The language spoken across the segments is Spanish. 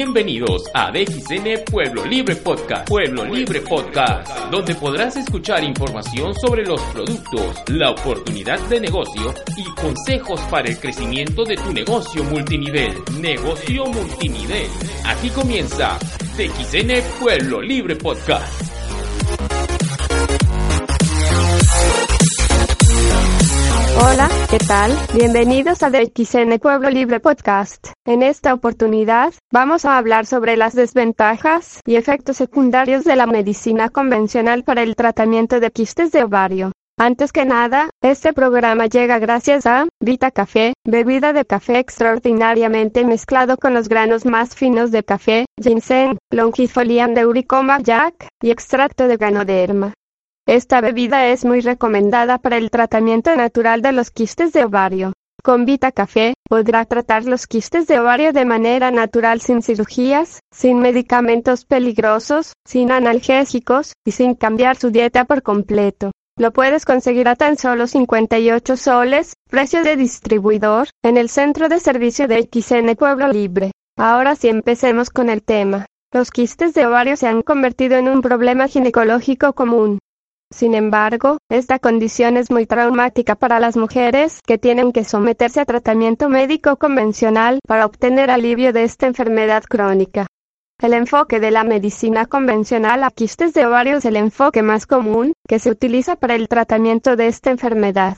Bienvenidos a DXN Pueblo Libre Podcast. Pueblo Libre Podcast, donde podrás escuchar información sobre los productos, la oportunidad de negocio y consejos para el crecimiento de tu negocio multinivel. Negocio multinivel. Aquí comienza DXN Pueblo Libre Podcast. Hola, ¿qué tal? Bienvenidos a DXN Pueblo Libre Podcast. En esta oportunidad, vamos a hablar sobre las desventajas y efectos secundarios de la medicina convencional para el tratamiento de quistes de ovario. Antes que nada, este programa llega gracias a Vita Café, bebida de café extraordinariamente mezclado con los granos más finos de café, ginseng, longifolium de Uricoma jack y extracto de ganoderma. Esta bebida es muy recomendada para el tratamiento natural de los quistes de ovario. Con Vita Café, podrá tratar los quistes de ovario de manera natural sin cirugías, sin medicamentos peligrosos, sin analgésicos, y sin cambiar su dieta por completo. Lo puedes conseguir a tan solo 58 soles, precio de distribuidor, en el centro de servicio de XN Pueblo Libre. Ahora sí empecemos con el tema. Los quistes de ovario se han convertido en un problema ginecológico común. Sin embargo, esta condición es muy traumática para las mujeres que tienen que someterse a tratamiento médico convencional para obtener alivio de esta enfermedad crónica. El enfoque de la medicina convencional a quistes de ovario es el enfoque más común que se utiliza para el tratamiento de esta enfermedad.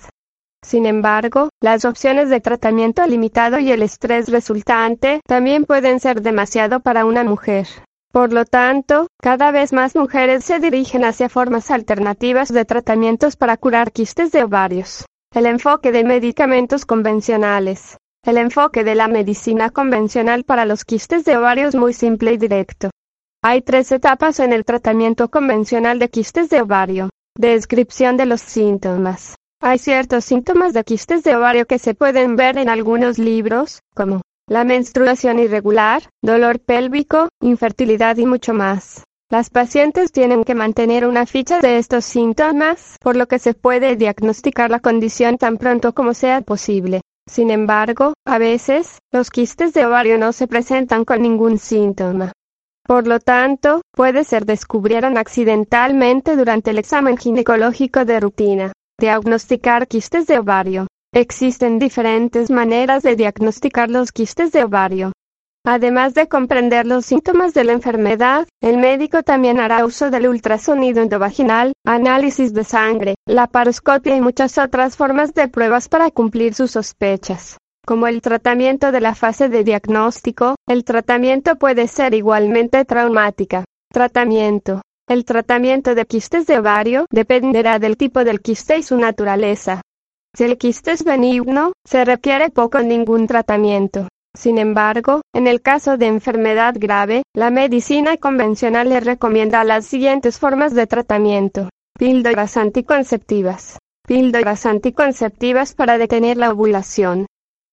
Sin embargo, las opciones de tratamiento limitado y el estrés resultante también pueden ser demasiado para una mujer. Por lo tanto, cada vez más mujeres se dirigen hacia formas alternativas de tratamientos para curar quistes de ovarios. El enfoque de medicamentos convencionales. El enfoque de la medicina convencional para los quistes de ovario es muy simple y directo. Hay tres etapas en el tratamiento convencional de quistes de ovario. Descripción de los síntomas. Hay ciertos síntomas de quistes de ovario que se pueden ver en algunos libros, como la menstruación irregular, dolor pélvico, infertilidad y mucho más. Las pacientes tienen que mantener una ficha de estos síntomas, por lo que se puede diagnosticar la condición tan pronto como sea posible. Sin embargo, a veces, los quistes de ovario no se presentan con ningún síntoma. Por lo tanto, puede ser descubrieron accidentalmente durante el examen ginecológico de rutina. Diagnosticar quistes de ovario. Existen diferentes maneras de diagnosticar los quistes de ovario. Además de comprender los síntomas de la enfermedad, el médico también hará uso del ultrasonido endovaginal, análisis de sangre, la paroscopia y muchas otras formas de pruebas para cumplir sus sospechas. Como el tratamiento de la fase de diagnóstico, el tratamiento puede ser igualmente traumática. Tratamiento. El tratamiento de quistes de ovario dependerá del tipo del quiste y su naturaleza. Si el quiste es benigno, se requiere poco o ningún tratamiento. Sin embargo, en el caso de enfermedad grave, la medicina convencional le recomienda las siguientes formas de tratamiento. Píldoras anticonceptivas. Píldoras anticonceptivas para detener la ovulación.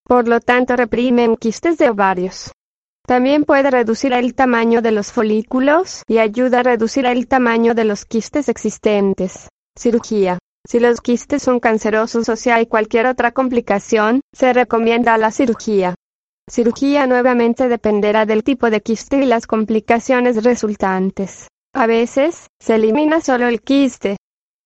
Por lo tanto, reprimen quistes de ovarios. También puede reducir el tamaño de los folículos y ayuda a reducir el tamaño de los quistes existentes. Cirugía. Si los quistes son cancerosos o si hay cualquier otra complicación, se recomienda la cirugía. Cirugía nuevamente dependerá del tipo de quiste y las complicaciones resultantes. A veces, se elimina solo el quiste.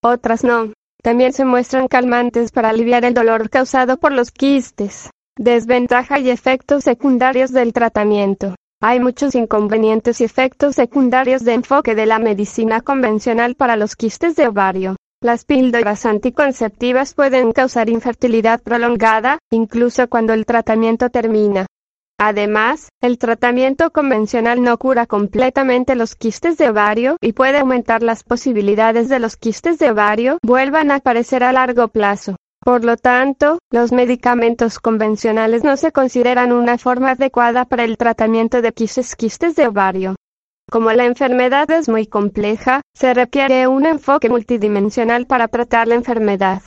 Otras no. También se muestran calmantes para aliviar el dolor causado por los quistes. Desventaja y efectos secundarios del tratamiento. Hay muchos inconvenientes y efectos secundarios de enfoque de la medicina convencional para los quistes de ovario. Las píldoras anticonceptivas pueden causar infertilidad prolongada, incluso cuando el tratamiento termina. Además, el tratamiento convencional no cura completamente los quistes de ovario y puede aumentar las posibilidades de los quistes de ovario vuelvan a aparecer a largo plazo. Por lo tanto, los medicamentos convencionales no se consideran una forma adecuada para el tratamiento de quistes quistes de ovario. Como la enfermedad es muy compleja, se requiere un enfoque multidimensional para tratar la enfermedad.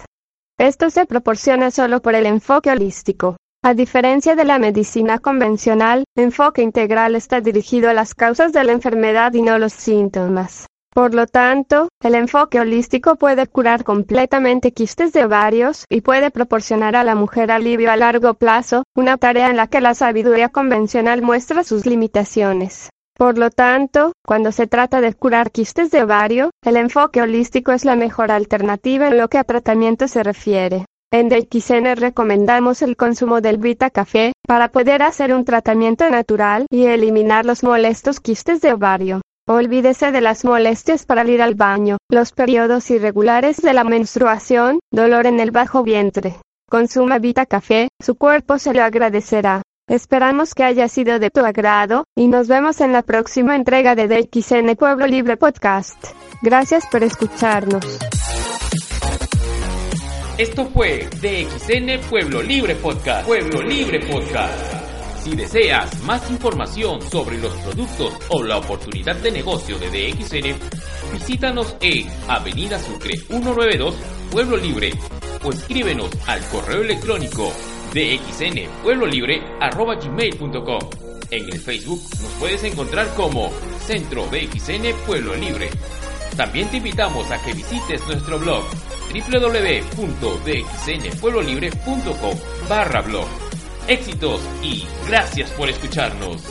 Esto se proporciona solo por el enfoque holístico. A diferencia de la medicina convencional, enfoque integral está dirigido a las causas de la enfermedad y no los síntomas. Por lo tanto, el enfoque holístico puede curar completamente quistes de ovarios y puede proporcionar a la mujer alivio a largo plazo, una tarea en la que la sabiduría convencional muestra sus limitaciones. Por lo tanto, cuando se trata de curar quistes de ovario, el enfoque holístico es la mejor alternativa en lo que a tratamiento se refiere. En DXN recomendamos el consumo del Vita Café para poder hacer un tratamiento natural y eliminar los molestos quistes de ovario. Olvídese de las molestias para ir al baño, los periodos irregulares de la menstruación, dolor en el bajo vientre. Consuma Vita Café, su cuerpo se lo agradecerá. Esperamos que haya sido de tu agrado, y nos vemos en la próxima entrega de DXN Pueblo Libre Podcast. Gracias por escucharnos. Esto fue DXN Pueblo Libre Podcast. Pueblo Libre Podcast. Si deseas más información sobre los productos o la oportunidad de negocio de DXN, visítanos en Avenida Sucre 192, Pueblo Libre, o escríbenos al correo electrónico dxnpueblolibre.com. En el Facebook nos puedes encontrar como Centro DXN Pueblo Libre. También te invitamos a que visites nuestro blog www.dxnpueblolibre.com barra blog éxitos y gracias por escucharnos.